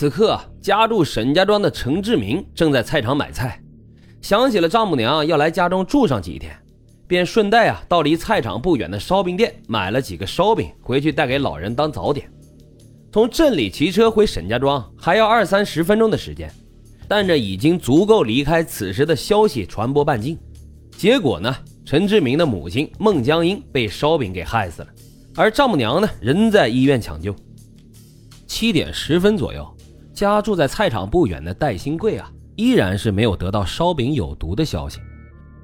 此刻，家住沈家庄的陈志明正在菜场买菜，想起了丈母娘要来家中住上几天，便顺带啊到离菜场不远的烧饼店买了几个烧饼回去带给老人当早点。从镇里骑车回沈家庄还要二三十分钟的时间，但这已经足够离开此时的消息传播半径。结果呢，陈志明的母亲孟江英被烧饼给害死了，而丈母娘呢仍在医院抢救。七点十分左右。家住在菜场不远的戴新贵啊，依然是没有得到烧饼有毒的消息。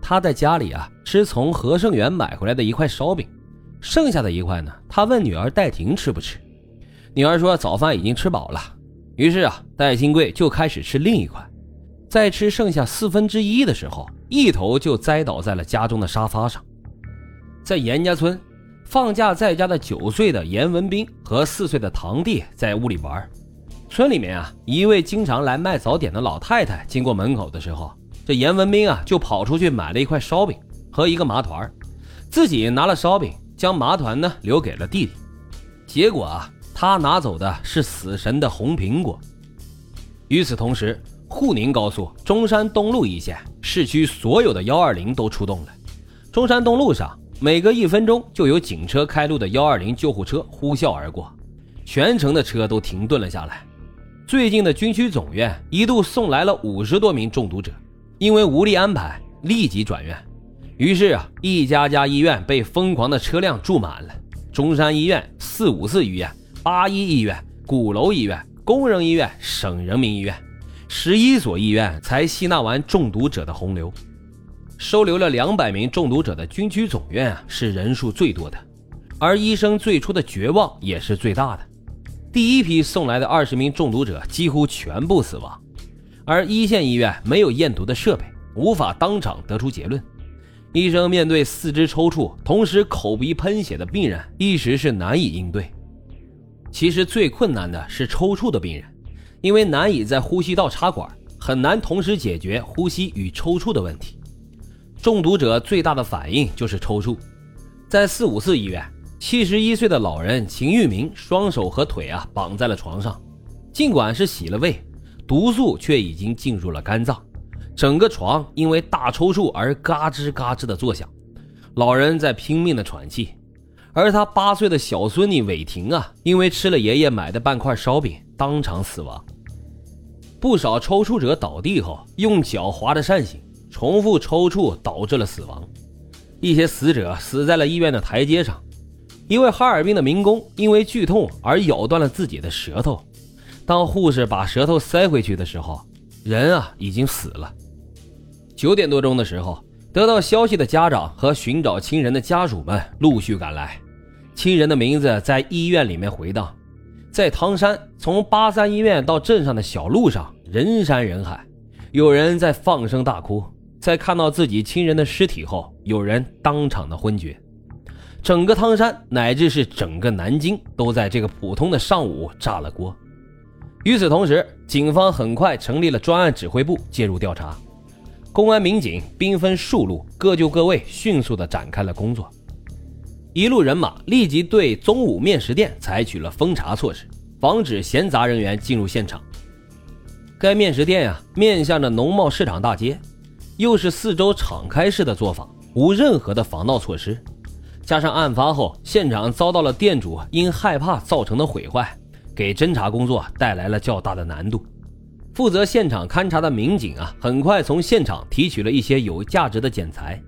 他在家里啊吃从和盛园买回来的一块烧饼，剩下的一块呢，他问女儿戴婷吃不吃。女儿说早饭已经吃饱了。于是啊，戴新贵就开始吃另一块。在吃剩下四分之一的时候，一头就栽倒在了家中的沙发上。在严家村，放假在家的九岁的严文斌和四岁的堂弟在屋里玩。村里面啊，一位经常来卖早点的老太太经过门口的时候，这严文斌啊就跑出去买了一块烧饼和一个麻团，自己拿了烧饼，将麻团呢留给了弟弟。结果啊，他拿走的是死神的红苹果。与此同时，沪宁高速中山东路一线市区所有的幺二零都出动了。中山东路上，每隔一分钟就有警车开路的幺二零救护车呼啸而过，全城的车都停顿了下来。最近的军区总院一度送来了五十多名中毒者，因为无力安排，立即转院。于是啊，一家家医院被疯狂的车辆住满了。中山医院、四五四医院、八一医院、鼓楼医院、工人医院、省人民医院，十一所医院才吸纳完中毒者的洪流。收留了两百名中毒者的军区总院啊，是人数最多的，而医生最初的绝望也是最大的。第一批送来的二十名中毒者几乎全部死亡，而一线医院没有验毒的设备，无法当场得出结论。医生面对四肢抽搐、同时口鼻喷血的病人，一时是难以应对。其实最困难的是抽搐的病人，因为难以在呼吸道插管，很难同时解决呼吸与抽搐的问题。中毒者最大的反应就是抽搐，在四五四医院。七十一岁的老人秦玉明双手和腿啊绑在了床上，尽管是洗了胃，毒素却已经进入了肝脏，整个床因为大抽搐而嘎吱嘎吱的作响，老人在拼命的喘气，而他八岁的小孙女伟婷啊，因为吃了爷爷买的半块烧饼，当场死亡。不少抽搐者倒地后用脚划着扇形，重复抽搐导致了死亡，一些死者死在了医院的台阶上。一位哈尔滨的民工因为剧痛而咬断了自己的舌头，当护士把舌头塞回去的时候，人啊已经死了。九点多钟的时候，得到消息的家长和寻找亲人的家属们陆续赶来，亲人的名字在医院里面回荡。在唐山，从八三医院到镇上的小路上人山人海，有人在放声大哭，在看到自己亲人的尸体后，有人当场的昏厥。整个汤山乃至是整个南京都在这个普通的上午炸了锅。与此同时，警方很快成立了专案指挥部介入调查，公安民警兵分数路，各就各位，迅速地展开了工作。一路人马立即对中午面食店采取了封查措施，防止闲杂人员进入现场。该面食店呀，面向着农贸市场大街，又是四周敞开式的作坊，无任何的防盗措施。加上案发后现场遭到了店主因害怕造成的毁坏，给侦查工作带来了较大的难度。负责现场勘查的民警啊，很快从现场提取了一些有价值的检材。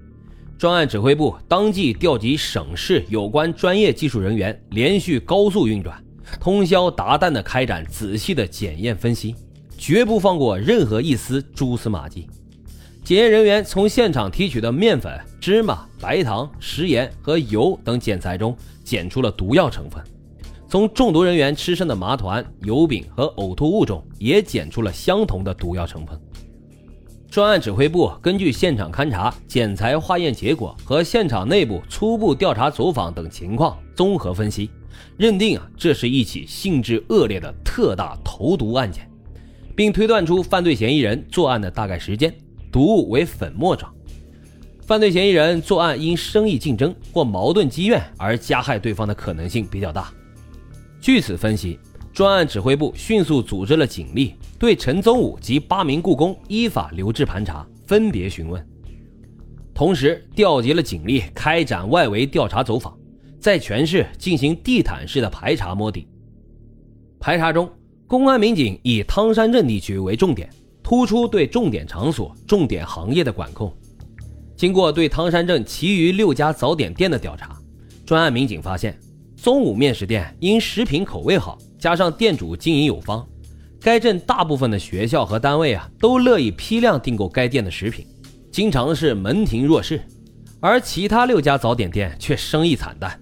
专案指挥部当即调集省市有关专业技术人员，连续高速运转，通宵达旦地开展仔细的检验分析，绝不放过任何一丝蛛丝马迹。检验人员从现场提取的面粉、芝麻、白糖、食盐和油等检材中检出了毒药成分，从中毒人员吃剩的麻团、油饼和呕吐物中也检出了相同的毒药成分。专案指挥部根据现场勘查、检材化验结果和现场内部初步调查走访等情况综合分析，认定啊这是一起性质恶劣的特大投毒案件，并推断出犯罪嫌疑人作案的大概时间。毒物为粉末状，犯罪嫌疑人作案因生意竞争或矛盾积怨而加害对方的可能性比较大。据此分析，专案指挥部迅速组织了警力，对陈宗武及八名雇工依法留置盘查，分别询问。同时，调集了警力，开展外围调查走访，在全市进行地毯式的排查摸底。排查中，公安民警以汤山镇地区为重点，突出对重点场所、重点行业的管控。经过对汤山镇其余六家早点店的调查，专案民警发现，宗武面食店因食品口味好，加上店主经营有方，该镇大部分的学校和单位啊都乐意批量订购该店的食品。经常是门庭若市，而其他六家早点店却生意惨淡。